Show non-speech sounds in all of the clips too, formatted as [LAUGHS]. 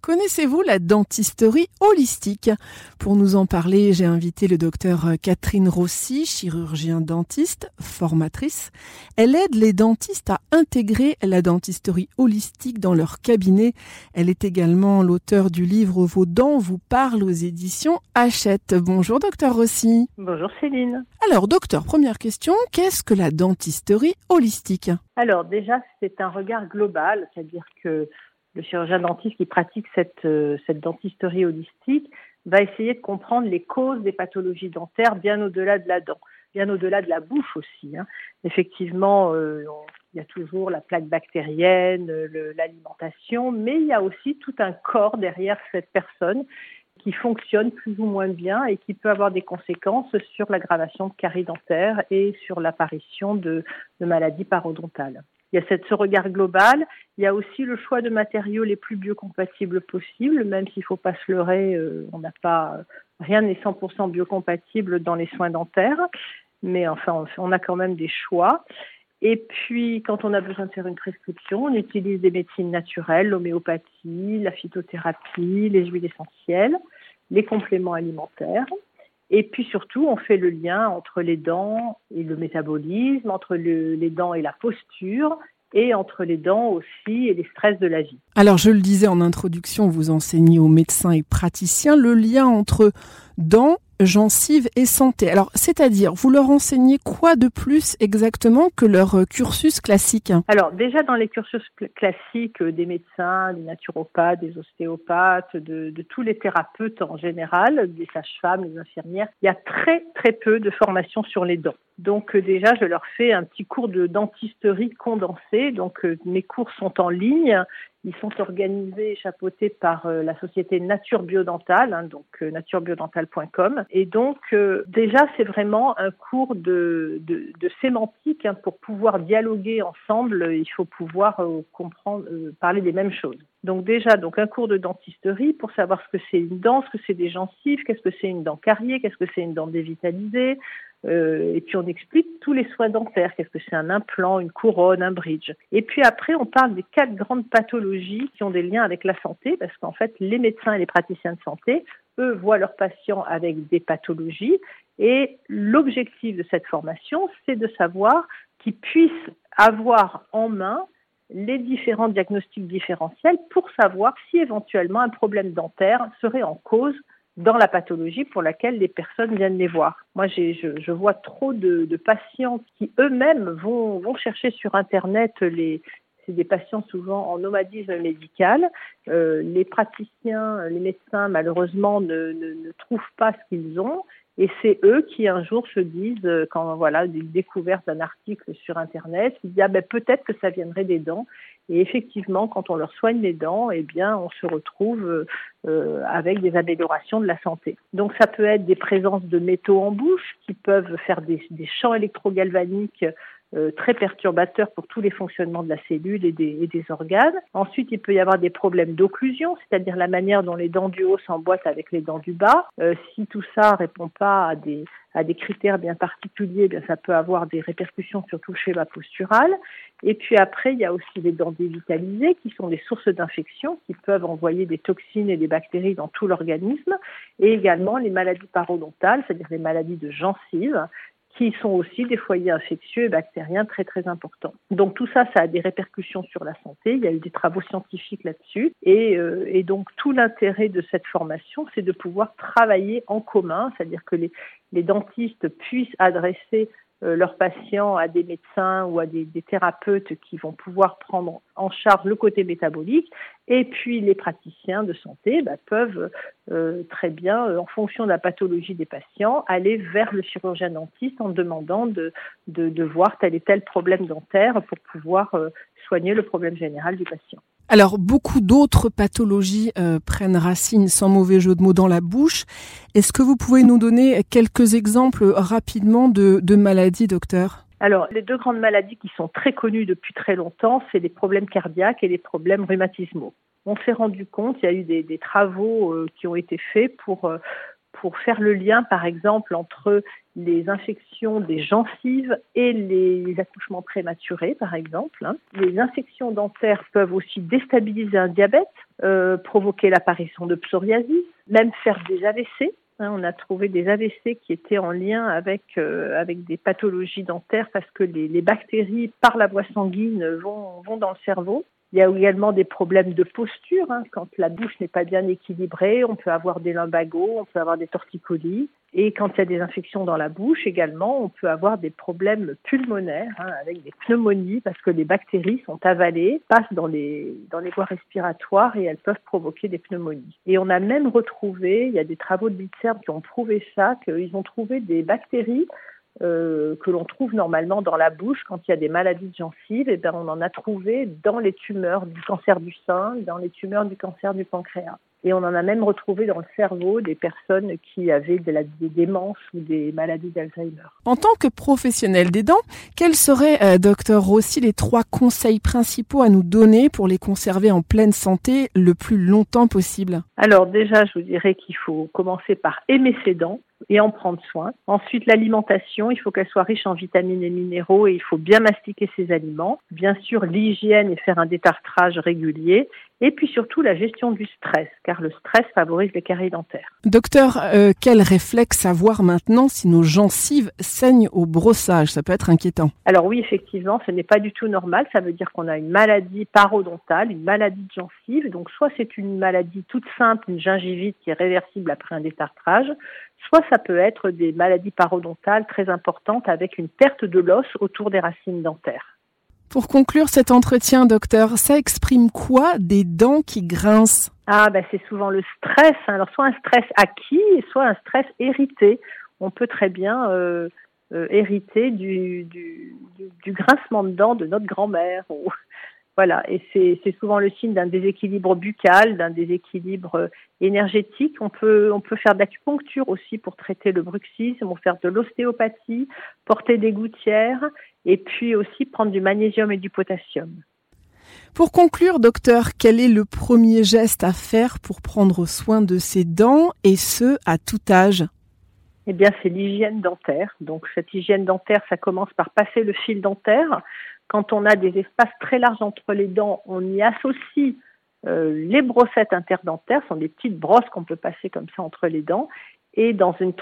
Connaissez-vous la dentisterie holistique? Pour nous en parler, j'ai invité le docteur Catherine Rossi, chirurgien dentiste, formatrice. Elle aide les dentistes à intégrer la dentisterie holistique dans leur cabinet. Elle est également l'auteur du livre Vos dents vous parlent aux éditions Hachette. Bonjour docteur Rossi. Bonjour Céline. Alors docteur, première question, qu'est-ce que la dentisterie holistique? Alors déjà, c'est un regard global, c'est-à-dire que le chirurgien dentiste qui pratique cette, euh, cette dentisterie holistique va essayer de comprendre les causes des pathologies dentaires bien au-delà de la dent, bien au-delà de la bouche aussi. Hein. Effectivement, euh, il y a toujours la plaque bactérienne, l'alimentation, mais il y a aussi tout un corps derrière cette personne qui fonctionne plus ou moins bien et qui peut avoir des conséquences sur l'aggravation de caries dentaires et sur l'apparition de maladies parodontales. Il y a ce regard global. Il y a aussi le choix de matériaux les plus biocompatibles possibles, même s'il ne faut pas se leurrer, euh, on n'a pas rien n'est 100% biocompatible dans les soins dentaires, mais enfin on a quand même des choix. Et puis, quand on a besoin de faire une prescription, on utilise des médecines naturelles, l'homéopathie, la phytothérapie, les huiles essentielles, les compléments alimentaires. Et puis surtout, on fait le lien entre les dents et le métabolisme, entre les dents et la posture, et entre les dents aussi et les stress de la vie. Alors je le disais en introduction, vous enseignez aux médecins et praticiens le lien entre dents gencives et santé. Alors, c'est-à-dire, vous leur enseignez quoi de plus exactement que leur euh, cursus classique? Alors, déjà dans les cursus classiques euh, des médecins, des naturopathes, des ostéopathes, de, tous les thérapeutes en général, des sages-femmes, des infirmières, il y a très très peu de formation sur les dents. Donc euh, déjà, je leur fais un petit cours de dentisterie condensé. Donc mes cours sont en ligne. Ils sont organisés et chapeautés par euh, la société Nature Biodentale, hein, donc euh, naturebiodentale.com. Et donc, euh, déjà, c'est vraiment un cours de, de, de sémantique. Hein, pour pouvoir dialoguer ensemble, il faut pouvoir comprendre, parler des mêmes choses. Donc déjà, donc un cours de dentisterie pour savoir ce que c'est une dent, ce que c'est des gencives, qu'est-ce que c'est une dent carriée, qu'est-ce que c'est une dent dévitalisée, euh, et puis on explique tous les soins dentaires, qu'est-ce que c'est un implant, une couronne, un bridge. Et puis après, on parle des quatre grandes pathologies qui ont des liens avec la santé, parce qu'en fait, les médecins et les praticiens de santé, eux, voient leurs patients avec des pathologies. Et l'objectif de cette formation, c'est de savoir qu'ils puissent avoir en main les différents diagnostics différentiels pour savoir si éventuellement un problème dentaire serait en cause dans la pathologie pour laquelle les personnes viennent les voir. Moi, je, je, vois trop de, patients qui eux-mêmes vont, vont chercher sur Internet les, c'est des patients souvent en nomadisme médical. Euh, les praticiens, les médecins, malheureusement, ne trouvent pas ce qu'ils ont. Et c'est eux qui un jour se disent, euh, quand voilà, une découverte d'un article sur Internet, ils disent ah ben peut-être que ça viendrait des dents. Et effectivement, quand on leur soigne les dents, eh bien, on se retrouve euh, avec des améliorations de la santé. Donc, ça peut être des présences de métaux en bouche qui peuvent faire des, des champs électrogalvaniques euh, très perturbateur pour tous les fonctionnements de la cellule et des, organes. Ensuite, il peut y avoir des problèmes d'occlusion, c'est-à-dire la manière dont les dents du haut s'emboîtent avec les dents du bas. Euh, si tout ça répond pas à des, à des critères bien particuliers, bien ça peut avoir des répercussions sur tout le schéma postural. Et puis après, il y a aussi les dents dévitalisées qui sont des sources d'infection qui peuvent envoyer des toxines et des bactéries dans tout l'organisme. Et également les maladies parodontales, c'est-à-dire les maladies de gencives qui sont aussi des foyers infectieux et bactériens très très importants. Donc tout ça, ça a des répercussions sur la santé. Il y a eu des travaux scientifiques là-dessus. Et, euh, et, donc tout l'intérêt de cette formation, c'est de pouvoir travailler en commun, c'est-à-dire que les, les dentistes puissent adresser leurs patients à des médecins ou à des, des, thérapeutes qui vont pouvoir prendre en charge le côté métabolique. Et puis les praticiens de santé bah, peuvent euh, très bien, euh, en fonction de la pathologie des patients, aller vers le chirurgien dentiste en demandant de, de, de voir tel et tel problème dentaire pour pouvoir soigner le problème général du patient. Alors, beaucoup d'autres pathologies euh, prennent racine, sans mauvais jeu de mots, dans la bouche. Est-ce que vous pouvez nous donner quelques exemples rapidement de, maladies, docteur? Alors, les deux grandes maladies qui sont très connues depuis très longtemps, c'est les problèmes cardiaques et les problèmes rhumatismaux. On s'est rendu compte, il y a eu des, des travaux euh, qui ont été faits pour, euh, pour faire le lien, par exemple, entre les infections des gencives et les accouchements prématurés, par exemple. Hein. Les infections dentaires peuvent aussi déstabiliser un diabète, euh, provoquer l'apparition de psoriasis, même faire des AVC. Hein. on a trouvé des AVC qui étaient en lien avec, euh, avec des pathologies dentaires parce que les, les bactéries, par la voie sanguine, vont, vont dans le cerveau. Il y a également des problèmes de posture. Hein. Quand la bouche n'est pas bien équilibrée, on peut avoir des lumbagos, on peut avoir des torticolis. Et quand il y a des infections dans la bouche également, on peut avoir des problèmes pulmonaires hein, avec des pneumonies parce que les bactéries sont avalées, passent dans les, dans les voies respiratoires et elles peuvent provoquer des pneumonies. Et on a même retrouvé, il y a des travaux de l'INSERM qui ont prouvé ça, qu'ils ont trouvé des bactéries euh, que l'on trouve normalement dans la bouche quand il y a des maladies de gencives, et ben on en a trouvé dans les tumeurs du cancer du sein, dans les tumeurs du cancer du pancréas. Et on en a même retrouvé dans le cerveau des personnes qui avaient de la, des démences ou des maladies d'Alzheimer. En tant que professionnel des dents, quels seraient, euh, docteur Rossi, les trois conseils principaux à nous donner pour les conserver en pleine santé le plus longtemps possible? Alors déjà, je vous dirais qu'il faut commencer par aimer ses dents et en prendre soin. Ensuite, l'alimentation, il faut qu'elle soit riche en vitamines et minéraux et il faut bien mastiquer ses aliments. Bien sûr, l'hygiène et faire un détartrage régulier. Et puis surtout la gestion du stress, car le stress favorise les caries dentaires. Docteur, euh, quel réflexe avoir maintenant si nos gencives saignent au brossage? Ça peut être inquiétant. Alors oui, effectivement, ce n'est pas du tout normal. Ça veut dire qu'on a une maladie parodontale, une maladie de gencive. Donc soit c'est une maladie toute simple, une gingivite qui est réversible après un détartrage, soit ça peut être des maladies parodontales très importantes avec une perte de l'os autour des racines dentaires. Pour conclure cet entretien, docteur, ça exprime quoi des dents qui grincent? Ah, ben c'est souvent le stress. Hein. Alors, soit un stress acquis, soit un stress hérité. On peut très bien euh, euh, hériter du, du, grincement de dents de notre grand-mère. [LAUGHS] Voilà, et c'est souvent le signe d'un déséquilibre buccal, d'un déséquilibre euh, énergétique. On peut, on peut faire de l'acupuncture aussi pour traiter le bruxisme, on peut faire de l'ostéopathie, porter des gouttières, et puis aussi prendre du magnésium et du potassium. Pour conclure, docteur, quel est le premier geste à faire pour prendre soin de ses dents, et ce, à tout âge? Eh bien, c'est l'hygiène dentaire. Donc, cette hygiène dentaire, ça commence par passer le fil dentaire. Quand on a des espaces très larges entre les dents, on y associe euh, les brossettes interdentaires, ce sont des petites brosses qu'on peut passer comme ça entre les dents. Et dans une,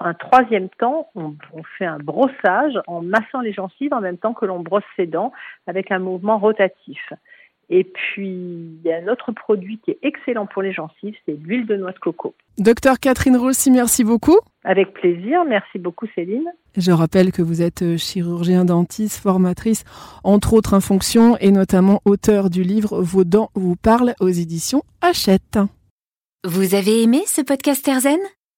un troisième temps, on, on, fait un brossage en massant les gencives en même temps que l'on brosse ses dents avec un mouvement rotatif. Et puis, il y a un autre produit qui est excellent pour les gencives, c'est l'huile de noix de coco. Docteur Catherine Rossi, merci beaucoup. Avec plaisir, merci beaucoup Céline. Je rappelle que vous êtes euh, chirurgien dentiste, formatrice, entre autres en fonction, et notamment auteur du livre Vos dents vous parlent aux éditions Hachette. Vous avez aimé ce podcast Erzen